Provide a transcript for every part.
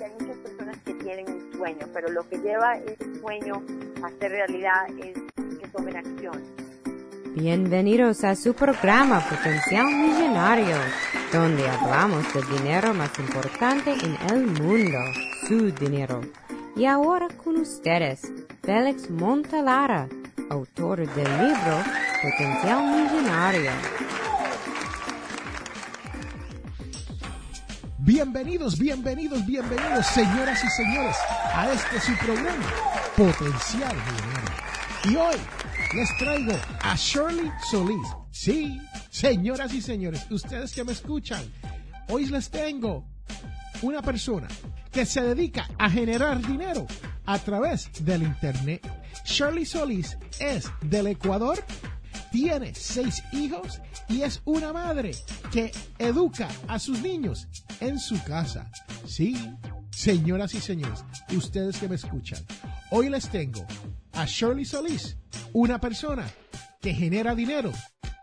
que hay muchas personas que tienen un sueño, pero lo que lleva ese sueño a ser realidad es que tomen acción. Bienvenidos a su programa Potencial Millonario, donde hablamos del dinero más importante en el mundo, su dinero. Y ahora con ustedes, Félix Montalara, autor del libro Potencial Millonario. Bienvenidos, bienvenidos, bienvenidos, señoras y señores, a este su programa, Potencial Millonario. Y hoy les traigo a Shirley Solís. Sí, señoras y señores, ustedes que me escuchan, hoy les tengo una persona que se dedica a generar dinero a través del Internet. Shirley Solís es del Ecuador, tiene seis hijos y es una madre que educa a sus niños en su casa. Sí, señoras y señores, ustedes que me escuchan, hoy les tengo a Shirley Solís, una persona que genera dinero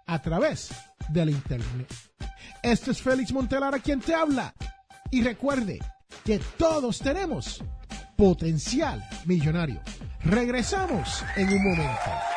a través del Internet. Este es Félix Montelara quien te habla. Y recuerde que todos tenemos potencial millonario. Regresamos en un momento.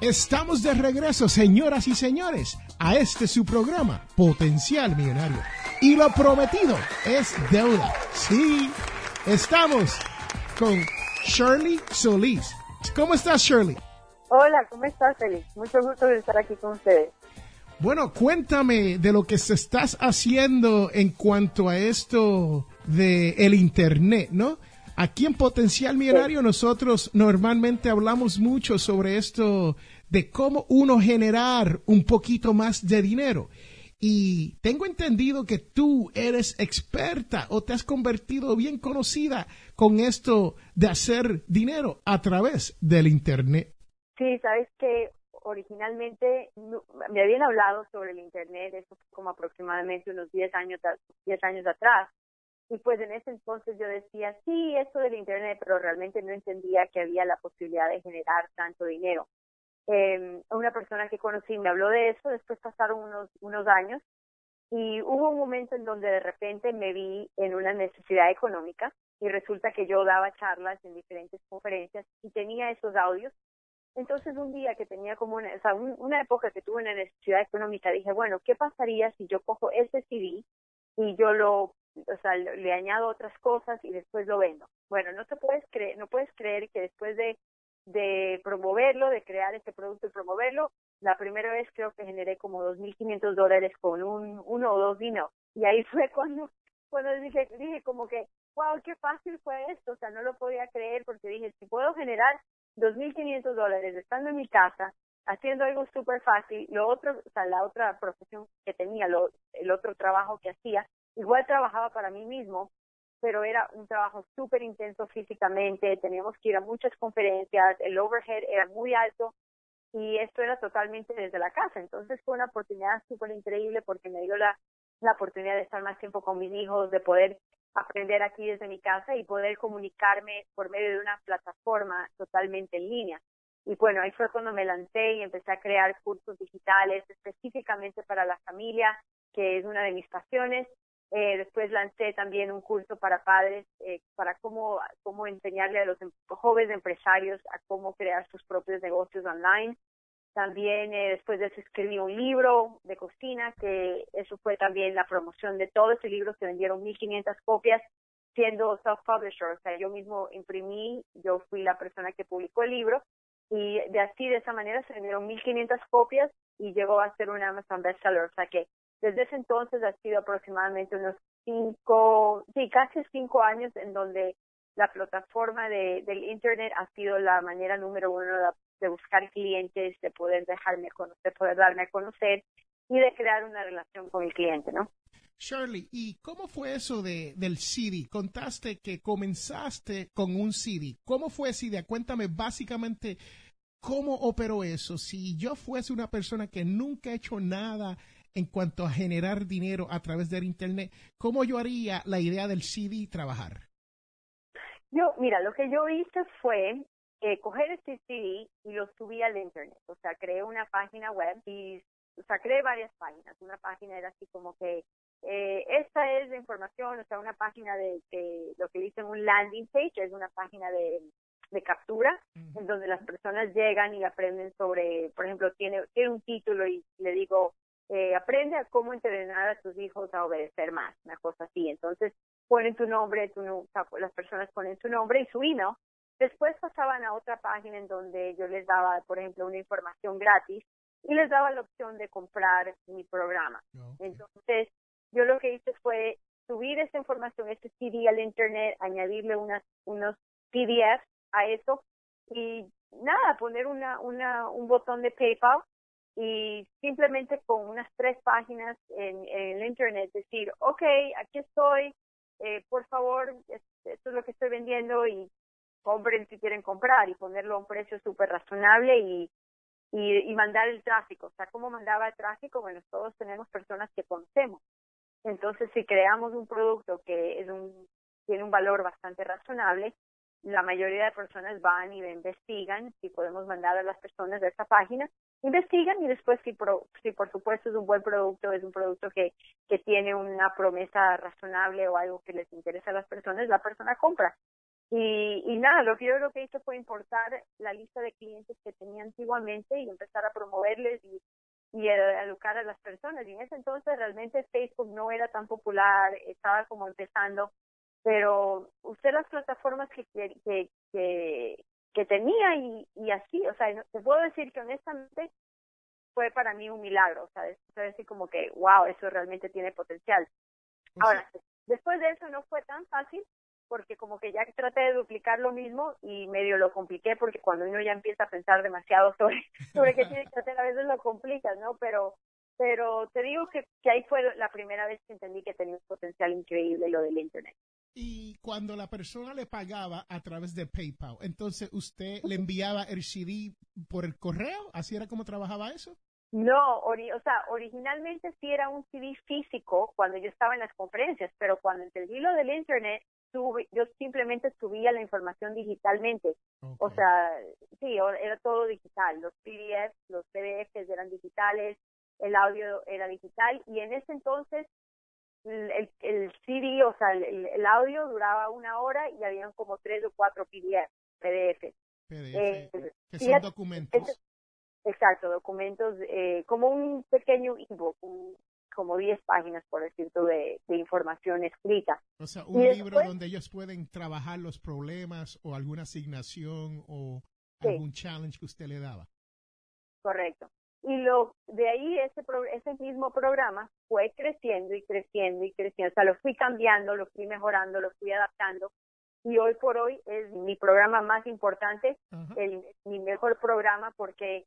Estamos de regreso, señoras y señores, a este su programa, Potencial Millonario. Y lo prometido es deuda. Sí, estamos con Shirley Solís. ¿Cómo estás, Shirley? Hola, ¿cómo estás, Félix? Mucho gusto de estar aquí con ustedes. Bueno, cuéntame de lo que se estás haciendo en cuanto a esto de el internet, ¿no? Aquí en Potencial Millonario nosotros normalmente hablamos mucho sobre esto de cómo uno generar un poquito más de dinero. Y tengo entendido que tú eres experta o te has convertido bien conocida con esto de hacer dinero a través del Internet. Sí, sabes que originalmente me habían hablado sobre el Internet, eso como aproximadamente unos 10 años, 10 años atrás. Y pues en ese entonces yo decía, sí, esto del Internet, pero realmente no entendía que había la posibilidad de generar tanto dinero. Eh, una persona que conocí me habló de eso, después pasaron unos, unos años y hubo un momento en donde de repente me vi en una necesidad económica y resulta que yo daba charlas en diferentes conferencias y tenía esos audios. Entonces un día que tenía como una, o sea, una época que tuve una necesidad económica, dije, bueno, ¿qué pasaría si yo cojo ese CD y yo lo o sea, le añado otras cosas y después lo vendo. Bueno, no te puedes creer, no puedes creer que después de, de promoverlo, de crear este producto y promoverlo, la primera vez creo que generé como 2.500 dólares con un, uno o dos vinos. Y ahí fue cuando, cuando dije, dije como que, wow, qué fácil fue esto. O sea, no lo podía creer porque dije, si puedo generar 2.500 dólares estando en mi casa, haciendo algo súper fácil, lo otro, o sea, la otra profesión que tenía, lo, el otro trabajo que hacía, Igual trabajaba para mí mismo, pero era un trabajo súper intenso físicamente, teníamos que ir a muchas conferencias, el overhead era muy alto y esto era totalmente desde la casa. Entonces fue una oportunidad súper increíble porque me dio la, la oportunidad de estar más tiempo con mis hijos, de poder aprender aquí desde mi casa y poder comunicarme por medio de una plataforma totalmente en línea. Y bueno, ahí fue cuando me lancé y empecé a crear cursos digitales específicamente para la familia, que es una de mis pasiones. Eh, después lancé también un curso para padres, eh, para cómo, cómo enseñarle a los em, jóvenes empresarios a cómo crear sus propios negocios online. También eh, después de eso escribí un libro de cocina, que eso fue también la promoción de todo ese libro, se vendieron 1.500 copias siendo self-publisher, o sea, yo mismo imprimí, yo fui la persona que publicó el libro y de así, de esa manera, se vendieron 1.500 copias y llegó a ser un Amazon bestseller, o sea que desde ese entonces ha sido aproximadamente unos cinco, sí, casi cinco años en donde la plataforma de, del Internet ha sido la manera número uno de, buscar clientes, de poder dejarme conocer, poder darme a conocer y de crear una relación con el cliente, ¿no? Shirley, ¿y cómo fue eso de, del CD? Contaste que comenzaste con un CD. ¿Cómo fue esa idea? Cuéntame básicamente cómo operó eso. Si yo fuese una persona que nunca ha hecho nada en cuanto a generar dinero a través del Internet, ¿cómo yo haría la idea del CD trabajar? Yo, mira, lo que yo hice fue eh, coger este CD y lo subí al Internet. O sea, creé una página web y, o sea, creé varias páginas. Una página era así como que eh, esta es la información, o sea, una página de, lo que dicen un landing page, es una página de, captura, en donde las personas llegan y aprenden sobre, por ejemplo, tiene, tiene un título y le digo, eh, aprende a cómo entrenar a tus hijos a obedecer más, una cosa así. Entonces, ponen tu nombre, tu, o sea, las personas ponen su nombre y su email. Después pasaban a otra página en donde yo les daba, por ejemplo, una información gratis y les daba la opción de comprar mi programa. Entonces, yo lo que hice fue subir esa información, ese CD al internet, añadirle unas, unos PDFs a eso y nada, poner una, una, un botón de PayPal y simplemente con unas tres páginas en, el internet decir, ok, aquí estoy, eh, por favor, esto es lo que estoy vendiendo y compren si quieren comprar y ponerlo a un precio súper razonable y, y, mandar el tráfico. O sea, ¿cómo mandaba el tráfico? Bueno, todos tenemos personas que conocemos. Entonces, si creamos un producto que es un, tiene un valor bastante razonable, la mayoría de personas van y investigan si podemos mandar a las personas de esa página, investigan y después si, si por supuesto es un buen producto, es un producto que, que tiene una promesa razonable o algo que les interesa a las personas, la persona compra. Y, y nada, lo que yo lo que hice fue importar la lista de clientes que tenía antiguamente y empezar a promoverles y y educar a las personas. Y en ese entonces realmente Facebook no era tan popular, estaba como empezando, pero usé las plataformas que, que, que, que tenía y, y así, o sea, te puedo decir que honestamente fue para mí un milagro, o sea, fue decir como que, wow, eso realmente tiene potencial. Ahora, después de eso no fue tan fácil porque como que ya traté de duplicar lo mismo y medio lo compliqué porque cuando uno ya empieza a pensar demasiado sobre, sobre qué tiene que hacer, a veces lo complicas, ¿no? Pero, pero te digo que, que ahí fue la primera vez que entendí que tenía un potencial increíble lo del Internet. Y cuando la persona le pagaba a través de PayPal, entonces usted le enviaba el CD por el correo, ¿así era como trabajaba eso? No, o sea, originalmente sí era un CD físico cuando yo estaba en las conferencias, pero cuando entendí lo del Internet, yo simplemente subía la información digitalmente. O sea, sí, era todo digital. Los PDFs, los PDFs eran digitales, el audio era digital y en ese entonces el, el CD, o sea, el, audio duraba una hora y habían como tres o cuatro PDF, PDF. PDF, que son documentos. exacto, documentos eh, como un pequeño ebook, un, como 10 páginas, por decirlo, de, de información escrita. O sea, un libro donde ellos pueden trabajar los problemas o alguna asignación o algún challenge que usted le daba. Correcto. Y lo de ahí ese ese mismo programa fue creciendo y creciendo y creciendo. O sea, lo fui cambiando, lo fui mejorando, lo fui adaptando. Y hoy por hoy es mi programa más importante, el, mi mejor programa porque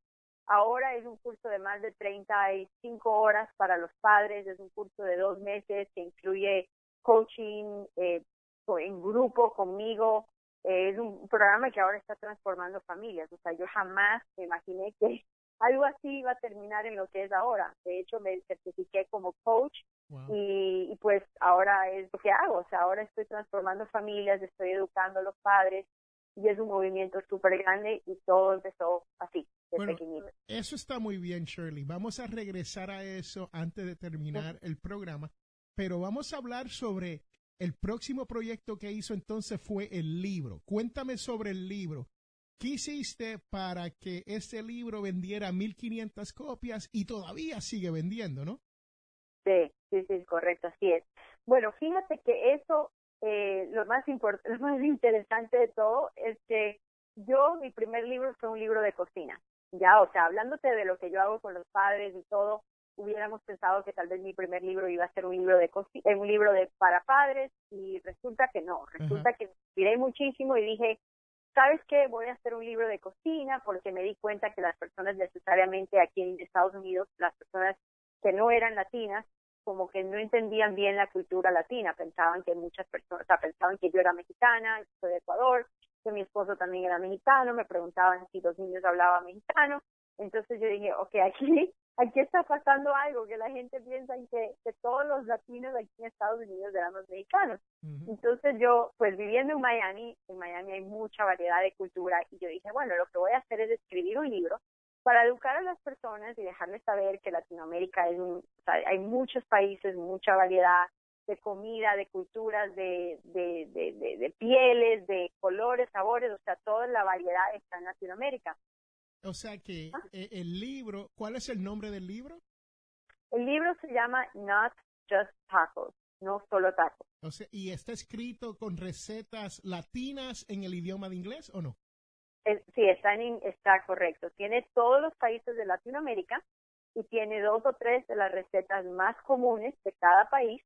Ahora es un curso de más de 35 horas para los padres, es un curso de dos meses que incluye coaching eh, en grupo conmigo. Eh, es un programa que ahora está transformando familias. O sea, yo jamás me imaginé que algo así iba a terminar en lo que es ahora. De hecho, me certifiqué como coach y, y, pues ahora es lo que hago. O sea, ahora estoy transformando familias, estoy educando a los padres y es un movimiento súper grande y todo empezó así. Bueno, eso está muy bien, Shirley. Vamos a regresar a eso antes de terminar el programa, pero vamos a hablar sobre el próximo proyecto que hizo entonces fue el libro. Cuéntame sobre el libro. ¿Qué hiciste para que ese libro vendiera 1500 copias y todavía sigue vendiendo, no? Sí, sí, sí, correcto, así es. Bueno, fíjate que eso, eh, lo más importante, lo más interesante de todo es que yo, mi primer libro fue un libro de cocina ya, o sea, hablándote de lo que yo hago con los padres y todo, hubiéramos pensado que tal vez mi primer libro iba a ser un libro de eh, un libro de para padres y resulta que no, resulta que me inspiré muchísimo y dije, ¿sabes qué? Voy a hacer un libro de cocina porque me di cuenta que las personas necesariamente aquí en Estados Unidos, las personas que no eran latinas, como que no entendían bien la cultura latina, pensaban que muchas personas, o sea, pensaban que yo era mexicana, soy de Ecuador, que mi esposo también era mexicano, me preguntaban si los niños hablaban mexicano, entonces yo dije, ok, aquí, aquí está pasando algo, que la gente piensa en que, que todos los latinos aquí en Estados Unidos eran los mexicanos. Entonces yo, pues viviendo en Miami, en Miami hay mucha variedad de cultura y yo dije, bueno, lo que voy a hacer es escribir un libro para educar a las personas y dejarles saber que Latinoamérica es un, o sea, hay muchos países, mucha variedad de comida, de culturas, de, de, de, de, pieles, de colores, sabores, o sea, toda la variedad está en Latinoamérica. O sea que ah. eh, el libro, ¿cuál es el nombre del libro? El libro se llama Not Just Tacos, no solo tacos. O sea, ¿y está escrito con recetas latinas en el idioma de inglés o no? sí, está, en, está correcto. Tiene todos los países de Latinoamérica y tiene dos o tres de las recetas más comunes de cada país.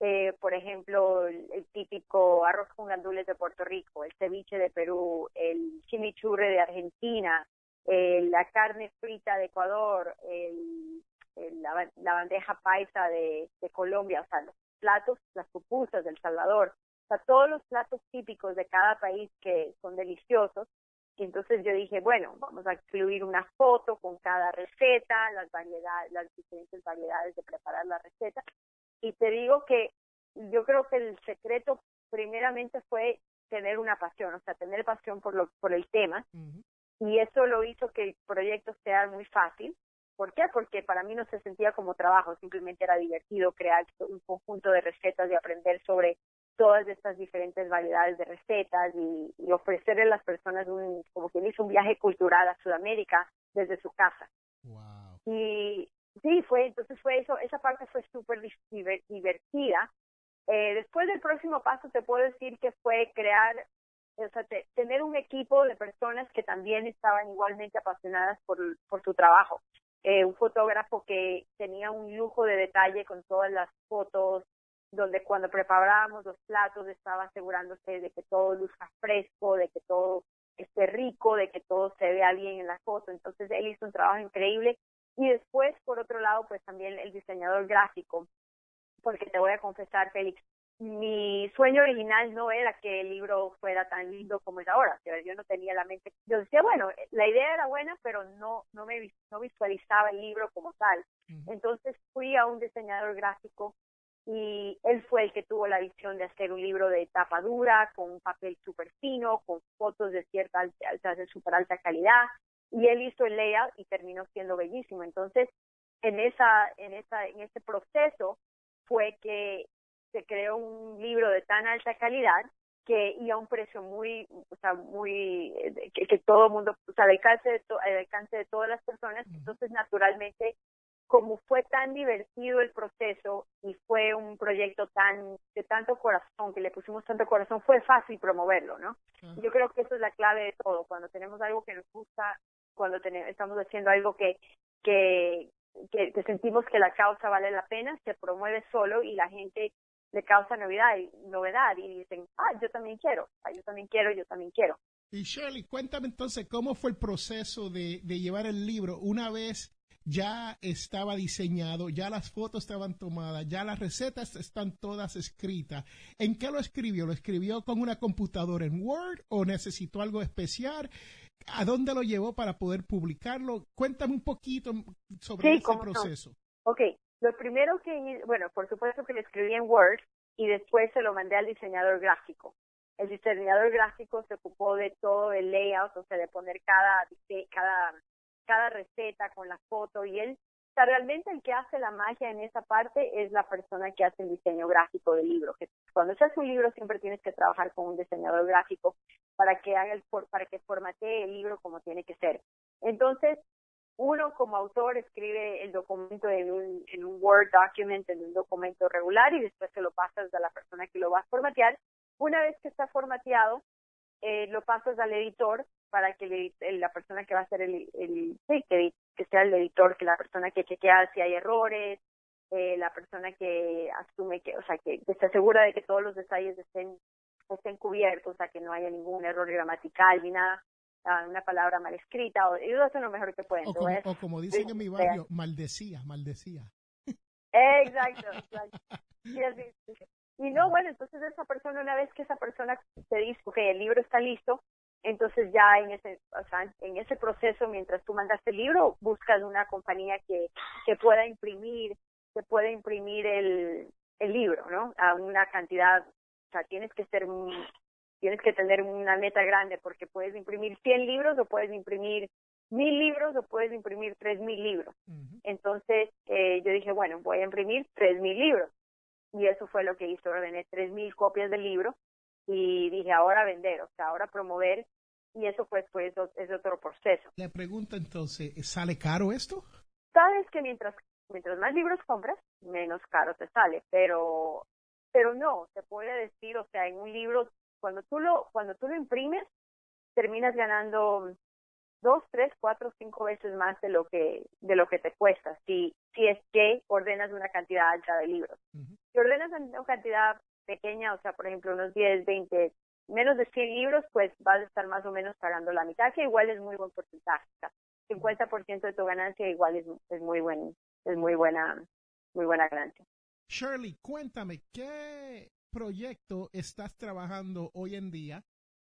Eh, por ejemplo, el, típico arroz con gandules de Puerto Rico, el ceviche de Perú, el chimichurri de Argentina, eh, la carne frita de Ecuador, el, la, bandeja paisa de, de Colombia, o sea, los platos, las pupusas del Salvador, o sea, todos los platos típicos de cada país que son deliciosos y entonces yo dije, bueno, vamos a incluir una foto con cada receta, las variedades, las diferentes variedades de preparar la receta. Y te digo que yo creo que el secreto primeramente fue tener una pasión, o sea, tener pasión por lo por el tema. Y eso lo hizo que el proyecto sea muy fácil. ¿Por qué? Porque para mí no se sentía como trabajo, simplemente era divertido crear un conjunto de recetas y aprender sobre todas estas diferentes variedades de recetas y, ofrecerle a las personas un, como quien hizo un viaje cultural a Sudamérica desde su casa. Y sí, fue, entonces fue eso, esa parte fue súper divertida. Eh, después del próximo paso te puedo decir que fue crear, o sea, tener un equipo de personas que también estaban igualmente apasionadas por, por su trabajo. Eh, un fotógrafo que tenía un lujo de detalle con todas las fotos, donde cuando preparábamos los platos estaba asegurándose de que todo luzca fresco, de que todo esté rico, de que todo se vea bien en la foto. Entonces él hizo un trabajo increíble. Y después, por otro lado, pues también el diseñador gráfico, porque te voy a confesar, Félix, mi sueño original no era que el libro fuera tan lindo como es ahora. Yo no tenía la mente. Yo decía, bueno, la idea era buena, pero no no me no visualizaba el libro como tal. Entonces fui a un diseñador gráfico y él fue el que tuvo la visión de hacer un libro de tapa dura, con un papel súper fino, con fotos de cierta alta, de súper alta calidad, y él hizo el layout y terminó siendo bellísimo. Entonces, en esa, en esa, en ese proceso fue que se creó un libro de tan alta calidad que y a un precio muy, o sea, muy, que, que todo el mundo, o sea, al alcance de, al alcance de todas las personas, entonces naturalmente como fue tan divertido el proceso y fue un proyecto tan de tanto corazón, que le pusimos tanto corazón, fue fácil promoverlo, ¿no? Yo creo que eso es la clave de todo, cuando tenemos algo que nos gusta, cuando tenemos, estamos haciendo algo que, que, que, sentimos que la causa vale la pena, se promueve solo y la gente le causa novedad y, novedad y dicen, ah, yo también quiero, ah, yo también quiero, yo también quiero. Y Shirley, cuéntame entonces cómo fue el proceso de, de llevar el libro una vez ya estaba diseñado, ya las fotos estaban tomadas, ya las recetas están todas escritas. ¿En qué lo escribió? ¿Lo escribió con una computadora en Word o necesitó algo especial? ¿A dónde lo llevó para poder publicarlo? Cuéntame un poquito sobre ese proceso. Ok, lo primero que, bueno, por supuesto que lo escribí en Word y después se lo mandé al diseñador gráfico. El diseñador gráfico se ocupó de todo el layout, o sea, de poner cada, cada cada receta con la foto y él, o sea, realmente el que hace la magia en esa parte es la persona que hace el diseño gráfico del libro. Que cuando se hace un libro siempre tienes que trabajar con un diseñador gráfico para que haga el para que formatee el libro como tiene que ser. Entonces, uno como autor escribe el documento en un, en un Word document, en un documento regular y después se lo pasas a la persona que lo va a formatear. Una vez que está formateado, eh, lo pasas al editor para que la persona que va a hacer el, el sí, que, sea el editor, que la persona que chequea si hay errores, eh, la persona que asume que, o sea, que, esté segura de que todos los detalles estén, estén cubiertos, o sea, que no haya ningún error gramatical ni nada, una palabra mal escrita, o ellos hacen lo mejor que pueden. O como, dicen en mi barrio, maldecía, maldecía. Exacto, exacto. Y, no, bueno, entonces esa persona, una vez que esa persona te dice, que el libro está listo, entonces ya en ese, o sea, en ese proceso, mientras tú mandaste el libro, buscas una compañía que, que pueda imprimir, que pueda imprimir el, el libro, ¿no? A una cantidad, o sea, tienes que ser, tienes que tener una meta grande porque puedes imprimir 100 libros o puedes imprimir mil libros o puedes imprimir tres mil libros. Entonces eh, yo dije, bueno, voy a imprimir tres mil libros. Y eso fue lo que hice, ordené tres mil copias del libro y dije, ahora vender, o sea, ahora promover. Y eso pues, pues es otro proceso. Le pregunto entonces, ¿sale caro esto? Sabes que mientras, mientras más libros compras, menos caro te sale, pero, pero no, te puede decir, o sea, en un libro, cuando tú lo, cuando tú lo imprimes, terminas ganando dos, tres, cuatro, cinco veces más de lo que de lo que te cuesta si si es que ordenas una cantidad alta de libros. Si ordenas una cantidad pequeña, o sea, por ejemplo, unos 10, 20, menos de 100 libros, pues vas a estar más o menos pagando la mitad, que igual es muy buen porcentaje. 50% de tu ganancia igual es, es muy buen es muy buena muy buena ganancia. Shirley, cuéntame, ¿qué proyecto estás trabajando hoy en día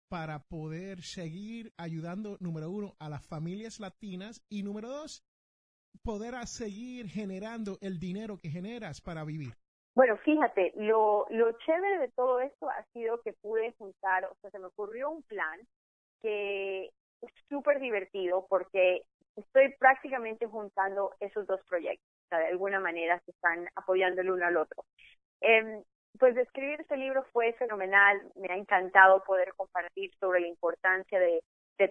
para poder seguir ayudando, número uno, a las familias latinas y número dos, poder seguir generando el dinero que generas para vivir? Bueno, fíjate, lo, lo chévere de todo esto ha sido que pude juntar, o sea, se me ocurrió un plan que es súper divertido porque estoy prácticamente juntando esos dos proyectos, o sea, de alguna manera se están apoyando el uno al otro. Eh, pues escribir este libro fue fenomenal, me ha encantado poder compartir sobre la importancia de,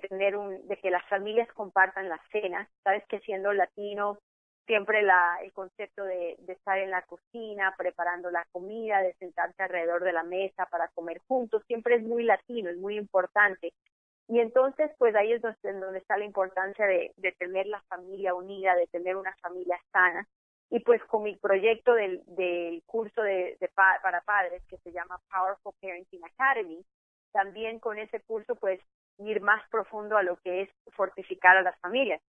tener un, de que las familias compartan las cenas, sabes que siendo latino siempre la, el concepto de, estar en la cocina, preparando la comida, de sentarse alrededor de la mesa para comer juntos, siempre es muy latino, es muy importante. Y entonces, pues ahí es donde, está la importancia de tener la familia unida, de tener una familia sana y pues con mi proyecto del, del curso de, de para padres que se llama Powerful Parenting Academy, también con ese curso pues ir más profundo a lo que es fortificar a las familias.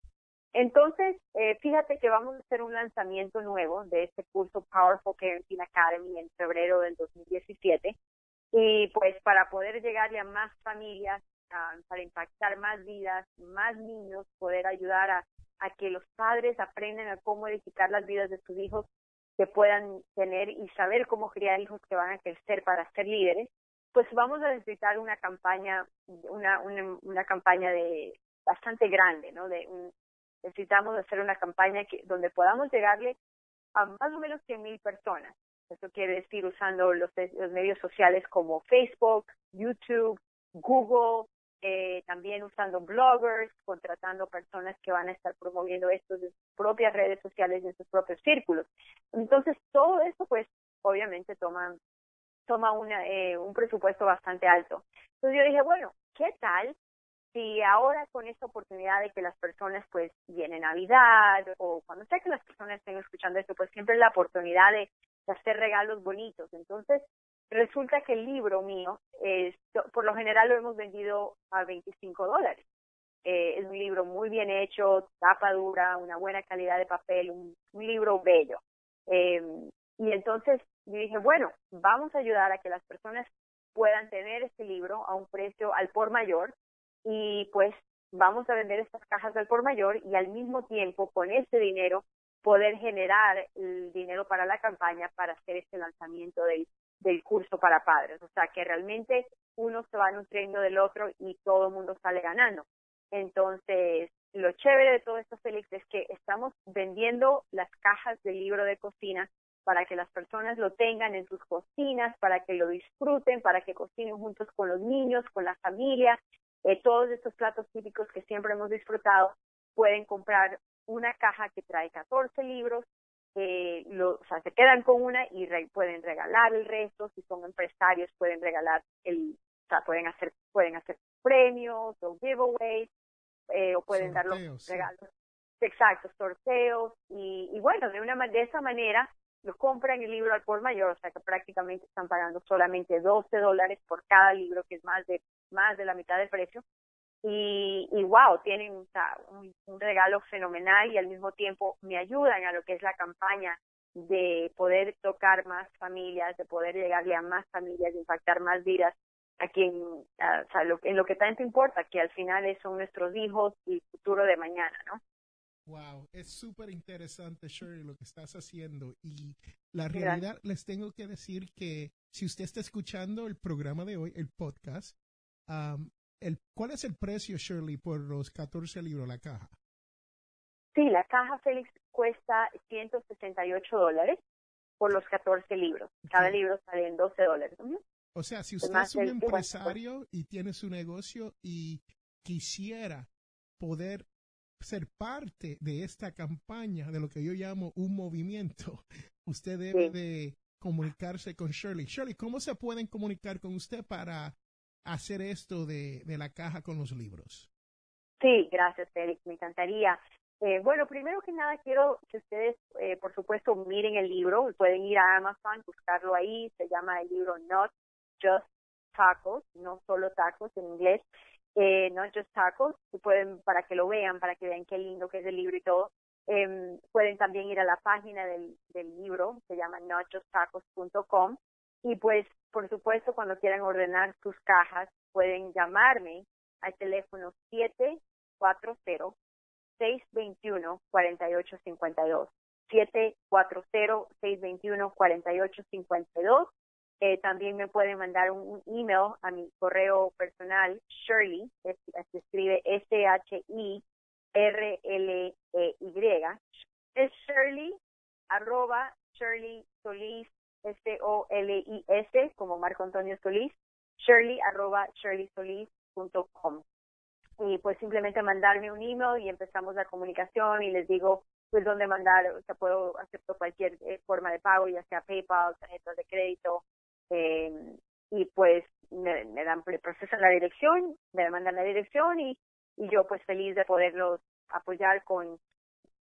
Entonces, eh, fíjate que vamos a hacer un lanzamiento nuevo de este curso Powerful Parenting Academy en febrero del 2017 y pues para poder llegarle a más familias, para impactar más vidas, más niños, poder ayudar a a que los padres aprendan a cómo edificar las vidas de sus hijos que puedan tener y saber cómo criar hijos que van a crecer para ser líderes, pues vamos a necesitar una campaña, una, una, campaña de bastante grande, ¿no? De necesitamos hacer una campaña que, donde podamos llegarle a más o menos 100.000 personas. Eso quiere decir usando los, los medios sociales como Facebook, YouTube, Google, eh, también usando bloggers, contratando personas que van a estar promoviendo esto en sus propias redes sociales, en sus propios círculos. Entonces, todo eso, pues, obviamente toma, toma una, eh, un presupuesto bastante alto. Entonces yo dije, bueno, ¿qué tal si ahora con esta oportunidad de que las personas, pues, vienen Navidad o cuando sea que las personas estén escuchando esto, pues siempre es la oportunidad de hacer regalos bonitos. Entonces, Resulta que el libro mío, es, por lo general lo hemos vendido a 25 dólares. Eh, es un libro muy bien hecho, tapa dura, una buena calidad de papel, un, libro bello. Eh, y entonces yo dije, bueno, vamos a ayudar a que las personas puedan tener este libro a un precio al por mayor y pues vamos a vender estas cajas al por mayor y al mismo tiempo con este dinero poder generar el dinero para la campaña para hacer este lanzamiento del del curso para padres. O sea, que realmente uno se va nutriendo del otro y todo el mundo sale ganando. Entonces, lo chévere de todo esto, Félix, es que estamos vendiendo las cajas del libro de cocina para que las personas lo tengan en sus cocinas, para que lo disfruten, para que cocinen juntos con los niños, con la familia. Eh, todos estos platos típicos que siempre hemos disfrutado, pueden comprar una caja que trae 14 libros eh, lo, o sea, se quedan con una y pueden regalar el resto, si son empresarios pueden regalar el, o sea, pueden hacer, pueden hacer premios o giveaways, eh, o pueden dar los regalos, exacto, sorteos, y, y bueno, de una de esa manera lo compran el libro al por mayor, o sea que prácticamente están pagando solamente 12 dólares por cada libro, que es más de, más de la mitad del precio, y, y wow, tienen un, regalo fenomenal y al mismo tiempo me ayudan a lo que es la campaña de poder tocar más familias, de poder llegarle a más familias, de impactar más vidas a quien, o sea, lo, en lo que tanto importa, que al final son nuestros hijos y el futuro de mañana, ¿no? Wow, es súper interesante, Shirley, lo que estás haciendo. Y la realidad, les tengo que decir que si usted está escuchando el programa de hoy, el podcast, el, ¿cuál es el precio, Shirley, por los 14 libros, la caja? Sí, la caja Félix cuesta 168 dólares por los 14 libros. Cada libro sale en 12 dólares. O sea, si usted es un empresario y tiene su negocio y quisiera poder ser parte de esta campaña, de lo que yo llamo un movimiento, usted debe de comunicarse con Shirley. Shirley, ¿cómo se pueden comunicar con usted para hacer esto de, de la caja con los libros? Sí, gracias, Félix. Me encantaría. Eh, bueno, primero que nada quiero que ustedes, eh, por supuesto, miren el libro. Pueden ir a Amazon, buscarlo ahí. Se llama el libro Not Just Tacos, no solo tacos en inglés. Eh, Not Just Tacos. Pueden, para que lo vean, para que vean qué lindo que es el libro y todo. Em, pueden también ir a la página del, del libro, se llama notjusttacos.com. Y pues, por supuesto, cuando quieran ordenar sus cajas, pueden llamarme al teléfono 740 621-4852. 740-621-4852. Eh, también me pueden mandar un, email a mi correo personal, Shirley, se escribe S-H-I-R-L-E-Y. Es Shirley, arroba Shirley Solís, S-O-L-I-S, como Marco Antonio Solís, Shirley, arroba shirleysolís.com y pues simplemente mandarme un email y empezamos la comunicación y les digo pues dónde mandar, o sea, puedo acepto cualquier eh, forma de pago, ya sea PayPal, tarjetas de crédito, eh, y pues me, dan, procesan la dirección, me mandan la dirección y, y yo pues feliz de poderlos apoyar con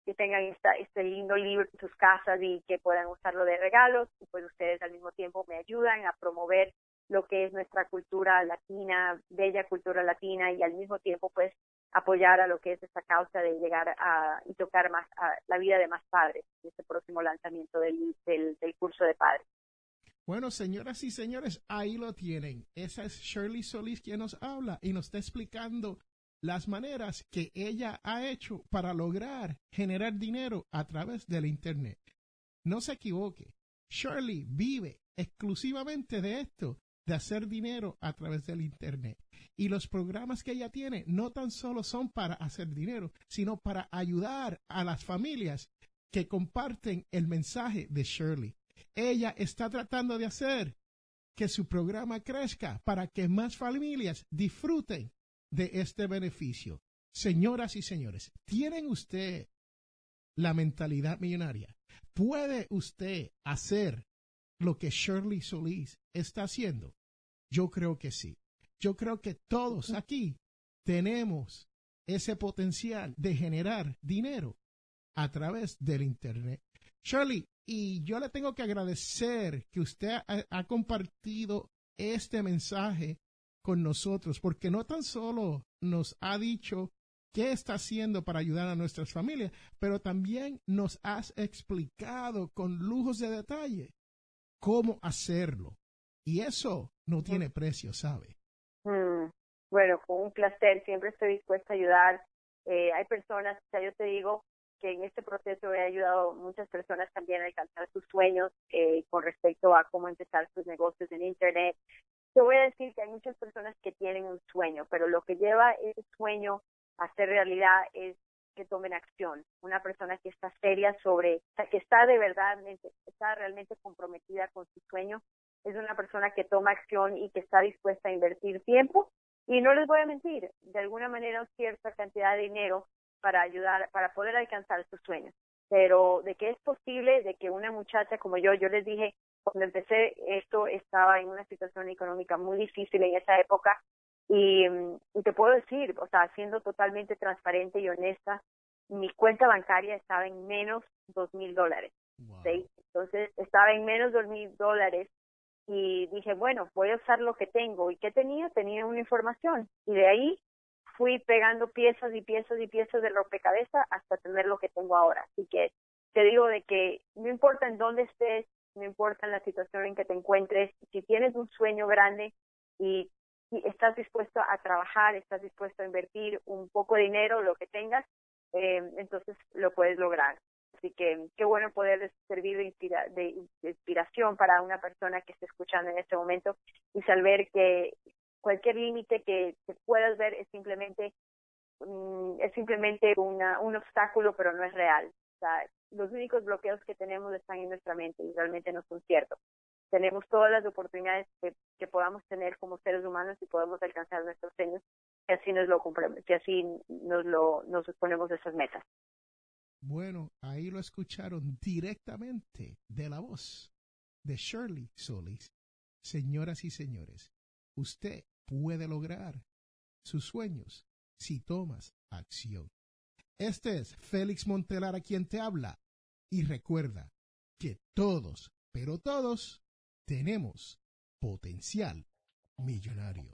que tengan este lindo libro en sus casas y que puedan usarlo de regalos y pues ustedes al mismo tiempo me ayudan a promover lo que es nuestra cultura latina, bella cultura latina y al mismo tiempo pues apoyar a lo que es esta causa de llegar a y tocar más a la vida de más padres en este próximo lanzamiento del, del, curso de padres. Bueno, señoras y señores, ahí lo tienen. Esa es Shirley Solís quien nos habla y nos está explicando las maneras que ella ha hecho para lograr generar dinero a través del Internet. No se equivoque, Shirley vive exclusivamente de esto de hacer dinero a través del Internet. Y los programas que ella tiene no tan solo son para hacer dinero, sino para ayudar a las familias que comparten el mensaje de Shirley. Ella está tratando de hacer que su programa crezca para que más familias disfruten de este beneficio. Señoras y señores, ¿tienen usted la mentalidad millonaria? ¿Puede usted hacer lo que Shirley Solís está haciendo? Yo creo que sí. Yo creo que todos aquí tenemos ese potencial de generar dinero a través del Internet. Shirley, y yo le tengo que agradecer que usted ha, compartido este mensaje con nosotros, porque no tan solo nos ha dicho qué está haciendo para ayudar a nuestras familias, pero también nos has explicado con lujos de detalle cómo hacerlo. Y eso no tiene precio, ¿sabe? Mm, bueno, con un placer, siempre estoy dispuesta a ayudar. Eh, hay personas, o sea, yo te digo que en este proceso he ayudado a muchas personas también a alcanzar sus sueños eh, con respecto a cómo empezar sus negocios en Internet. Te voy a decir que hay muchas personas que tienen un sueño, pero lo que lleva ese sueño a ser realidad es que tomen acción. Una persona que está seria sobre, que está de verdad, está realmente comprometida con su sueño, es una persona que toma acción y que está dispuesta a invertir tiempo. Y no les voy a mentir, de alguna manera cierta cantidad de dinero para ayudar, para poder alcanzar sus sueños. Pero de que es posible, de que una muchacha como yo, yo les dije, cuando empecé esto estaba en una situación económica muy difícil en esa época y, te puedo decir, o sea, siendo totalmente transparente y honesta, mi cuenta bancaria estaba en menos dos mil dólares. Entonces estaba en menos dos mil dólares y dije, bueno, voy a usar lo que tengo. ¿Y qué tenía? Tenía una información. Y de ahí fui pegando piezas y piezas y piezas de rompecabezas hasta tener lo que tengo ahora. Así que te digo de que no importa en dónde estés, no importa la situación en que te encuentres, si tienes un sueño grande y, estás dispuesto a trabajar, estás dispuesto a invertir un poco de dinero, lo que tengas, eh, entonces lo puedes lograr. Así que qué bueno poder servir de, de, inspiración para una persona que esté escuchando en este momento y saber que cualquier límite que, puedas ver es simplemente mm, es simplemente una, un obstáculo, pero no es real. Sea, los únicos bloqueos que tenemos están en nuestra mente y realmente no son ciertos. Tenemos todas las oportunidades que, podamos tener como seres humanos y podemos alcanzar nuestros sueños y así nos lo que así nos lo nos ponemos esas metas. Bueno, ahí lo escucharon directamente de la voz de Shirley Solis. Señoras y señores, usted puede lograr sus sueños si tomas acción. Este es Félix Montelar a quien te habla. Y recuerda que todos, pero todos, tenemos potencial millonario.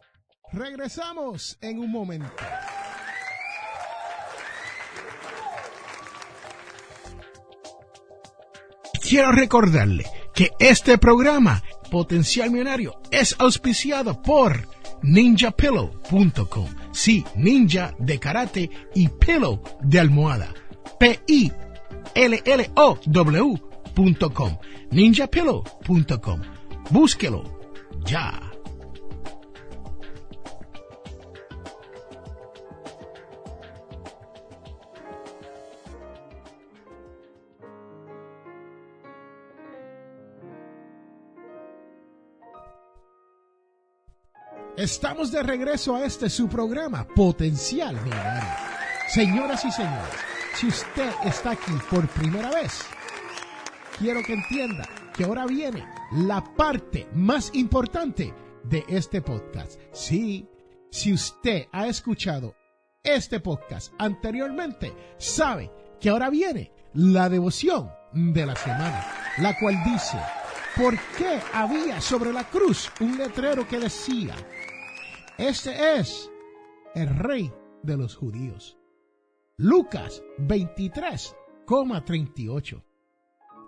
Regresamos en un momento. Quiero recordarle que este programa, Potencial Millonario, es auspiciado por ninjapillow.com. Sí, ninja de karate y pillow de almohada. P-I-L-L-O-W.com. ninjapillow.com. Búsquelo ya. Estamos de regreso a este su programa, Potencial Millonario. Señoras y señores, si usted está aquí por primera vez, quiero que entienda que ahora viene la parte más importante de este podcast. Sí, si usted ha escuchado este podcast anteriormente, sabe que ahora viene la devoción de la semana, la cual dice, ¿por qué había sobre la cruz un letrero que decía, este es el rey de los judíos. Lucas 23,38.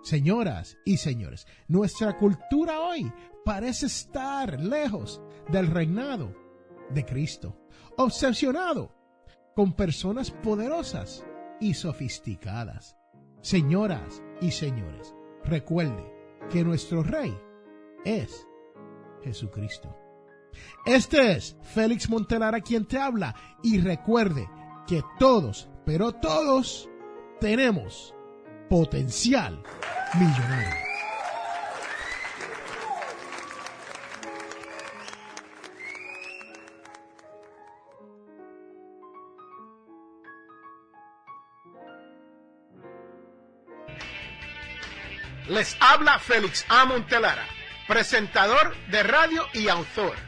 Señoras y señores, nuestra cultura hoy parece estar lejos del reinado de Cristo, obsesionado con personas poderosas y sofisticadas. Señoras y señores, recuerde que nuestro rey es Jesucristo. Este es Félix Montelar a quien te habla y recuerde que todos, pero todos, tenemos potencial millonario. Les habla Félix A. Montelara, presentador de radio y autor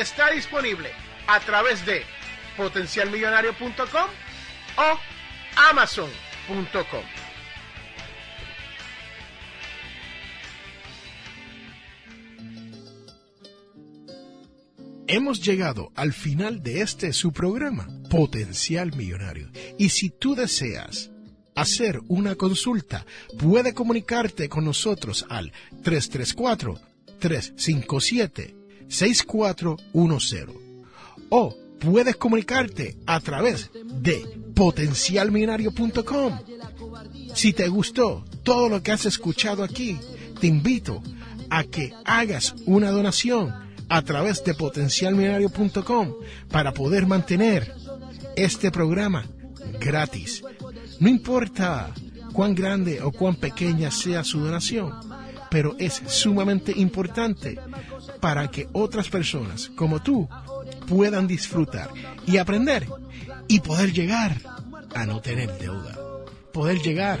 está disponible a través de potencialmillonario.com o amazon.com. Hemos llegado al final de este su programa, Potencial Millonario. Y si tú deseas hacer una consulta, puede comunicarte con nosotros al 334 357 6410 o puedes comunicarte a través de potencialmillonario.com. Si te gustó todo lo que has escuchado aquí, te invito a que hagas una donación a través de potencialmillonario.com para poder mantener este programa gratis. No importa cuán grande o cuán pequeña sea su donación, pero es sumamente importante para que otras personas como tú puedan disfrutar y aprender y poder llegar a no tener deuda, poder llegar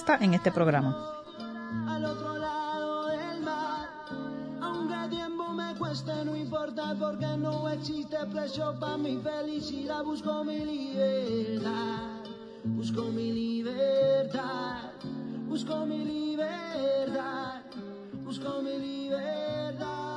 en este programa. al otro lado del mar. Aunque tiempo me cueste, no importa porque no existe precio para mi felicidad. Busco mi libertad, busco mi libertad, busco mi libertad, busco mi libertad.